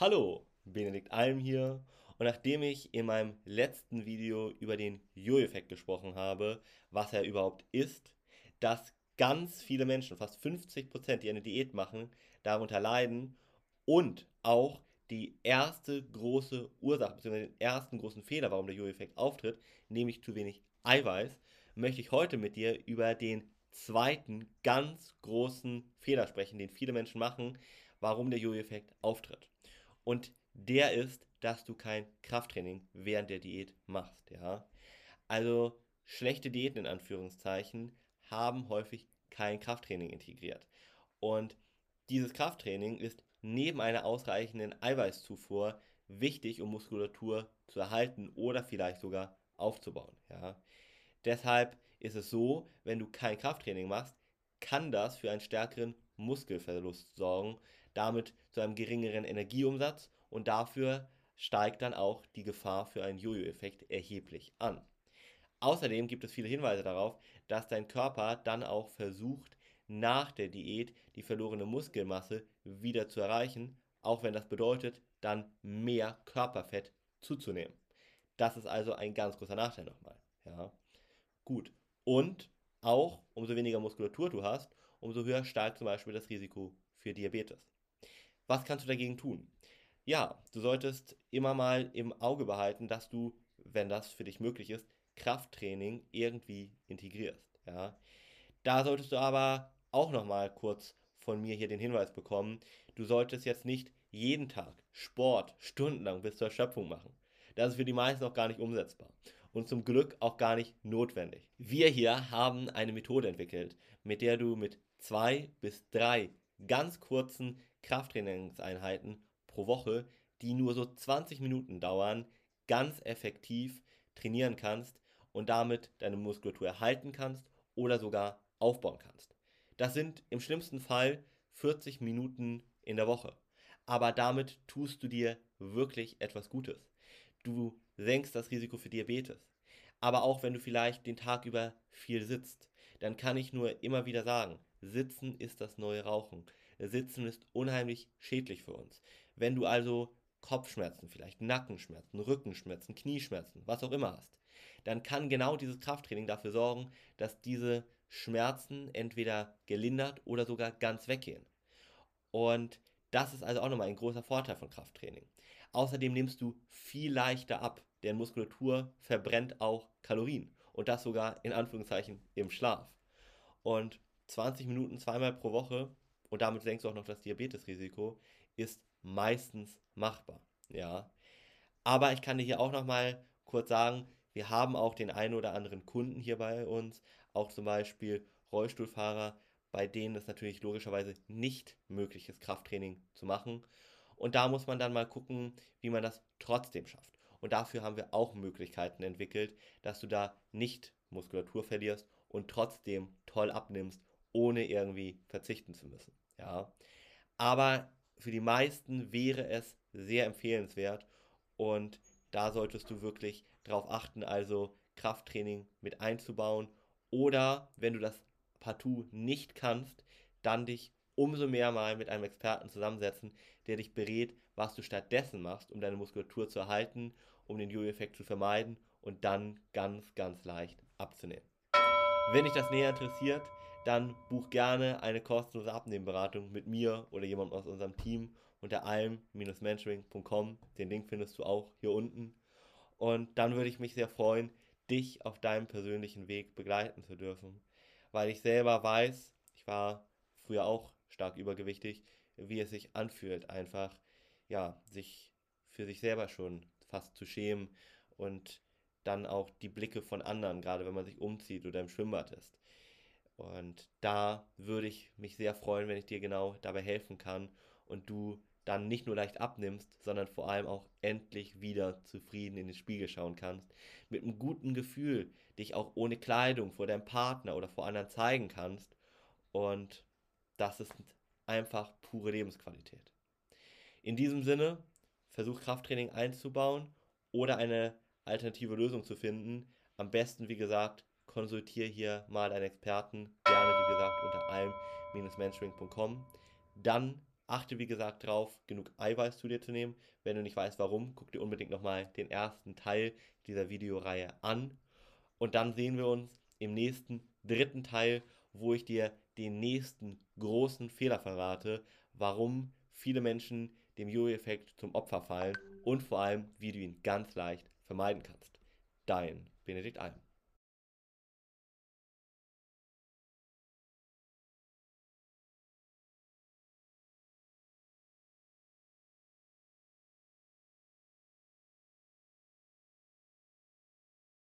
Hallo, Benedikt Alm hier. Und nachdem ich in meinem letzten Video über den Jo-Effekt gesprochen habe, was er überhaupt ist, dass ganz viele Menschen, fast 50%, die eine Diät machen, darunter leiden und auch die erste große Ursache, beziehungsweise den ersten großen Fehler, warum der Jo-Effekt auftritt, nämlich zu wenig Eiweiß, möchte ich heute mit dir über den zweiten ganz großen Fehler sprechen, den viele Menschen machen, warum der Jo-Effekt auftritt. Und der ist, dass du kein Krafttraining während der Diät machst. Ja? Also schlechte Diäten in Anführungszeichen haben häufig kein Krafttraining integriert. Und dieses Krafttraining ist neben einer ausreichenden Eiweißzufuhr wichtig, um Muskulatur zu erhalten oder vielleicht sogar aufzubauen. Ja? Deshalb ist es so, wenn du kein Krafttraining machst, kann das für einen stärkeren Muskelverlust sorgen, damit zu einem geringeren Energieumsatz und dafür steigt dann auch die Gefahr für einen Jojo-Effekt erheblich an. Außerdem gibt es viele Hinweise darauf, dass dein Körper dann auch versucht, nach der Diät die verlorene Muskelmasse wieder zu erreichen, auch wenn das bedeutet, dann mehr Körperfett zuzunehmen. Das ist also ein ganz großer Nachteil nochmal. Ja. Gut. Und auch umso weniger Muskulatur du hast, umso höher steigt zum Beispiel das Risiko für Diabetes. Was kannst du dagegen tun? Ja, du solltest immer mal im Auge behalten, dass du, wenn das für dich möglich ist, Krafttraining irgendwie integrierst. Ja. Da solltest du aber auch nochmal kurz von mir hier den Hinweis bekommen, du solltest jetzt nicht jeden Tag Sport stundenlang bis zur Erschöpfung machen. Das ist für die meisten auch gar nicht umsetzbar und zum Glück auch gar nicht notwendig. Wir hier haben eine Methode entwickelt, mit der du mit zwei bis drei ganz kurzen Krafttrainingseinheiten pro Woche, die nur so 20 Minuten dauern, ganz effektiv trainieren kannst und damit deine Muskulatur erhalten kannst oder sogar aufbauen kannst. Das sind im schlimmsten Fall 40 Minuten in der Woche. Aber damit tust du dir wirklich etwas Gutes. Du senkst das Risiko für Diabetes. Aber auch wenn du vielleicht den Tag über viel sitzt, dann kann ich nur immer wieder sagen, Sitzen ist das neue Rauchen. Sitzen ist unheimlich schädlich für uns. Wenn du also Kopfschmerzen, vielleicht Nackenschmerzen, Rückenschmerzen, Knieschmerzen, was auch immer hast, dann kann genau dieses Krafttraining dafür sorgen, dass diese Schmerzen entweder gelindert oder sogar ganz weggehen. Und das ist also auch nochmal ein großer Vorteil von Krafttraining. Außerdem nimmst du viel leichter ab, denn Muskulatur verbrennt auch Kalorien und das sogar in Anführungszeichen im Schlaf. Und 20 Minuten zweimal pro Woche und damit senkst du auch noch das Diabetesrisiko, ist meistens machbar. Ja. Aber ich kann dir hier auch nochmal kurz sagen, wir haben auch den einen oder anderen Kunden hier bei uns, auch zum Beispiel Rollstuhlfahrer, bei denen es natürlich logischerweise nicht möglich ist, Krafttraining zu machen. Und da muss man dann mal gucken, wie man das trotzdem schafft. Und dafür haben wir auch Möglichkeiten entwickelt, dass du da nicht Muskulatur verlierst und trotzdem toll abnimmst, ohne irgendwie verzichten zu müssen. Ja. Aber für die meisten wäre es sehr empfehlenswert und da solltest du wirklich darauf achten, also Krafttraining mit einzubauen oder wenn du das partout nicht kannst, dann dich umso mehr mal mit einem Experten zusammensetzen, der dich berät, was du stattdessen machst, um deine Muskulatur zu erhalten, um den Jojo-Effekt zu vermeiden und dann ganz, ganz leicht abzunehmen. Wenn dich das näher interessiert, dann buch gerne eine kostenlose Abnehmberatung mit mir oder jemandem aus unserem Team unter alm-mentoring.com. Den Link findest du auch hier unten. Und dann würde ich mich sehr freuen, dich auf deinem persönlichen Weg begleiten zu dürfen. Weil ich selber weiß, ich war früher auch stark übergewichtig, wie es sich anfühlt, einfach, ja, sich für sich selber schon fast zu schämen und dann auch die Blicke von anderen, gerade wenn man sich umzieht oder im Schwimmbad ist. Und da würde ich mich sehr freuen, wenn ich dir genau dabei helfen kann und du dann nicht nur leicht abnimmst, sondern vor allem auch endlich wieder zufrieden in den Spiegel schauen kannst, mit einem guten Gefühl dich auch ohne Kleidung vor deinem Partner oder vor anderen zeigen kannst. Und das ist einfach pure Lebensqualität. In diesem Sinne, versuch Krafttraining einzubauen oder eine alternative Lösung zu finden. Am besten, wie gesagt, konsultiere hier mal einen Experten, gerne wie gesagt unter alm-mentoring.com. Dann Achte wie gesagt drauf, genug Eiweiß zu dir zu nehmen. Wenn du nicht weißt warum, guck dir unbedingt nochmal den ersten Teil dieser Videoreihe an. Und dann sehen wir uns im nächsten dritten Teil, wo ich dir den nächsten großen Fehler verrate, warum viele Menschen dem Jojo-Effekt zum Opfer fallen und vor allem, wie du ihn ganz leicht vermeiden kannst. Dein Benedikt Alm.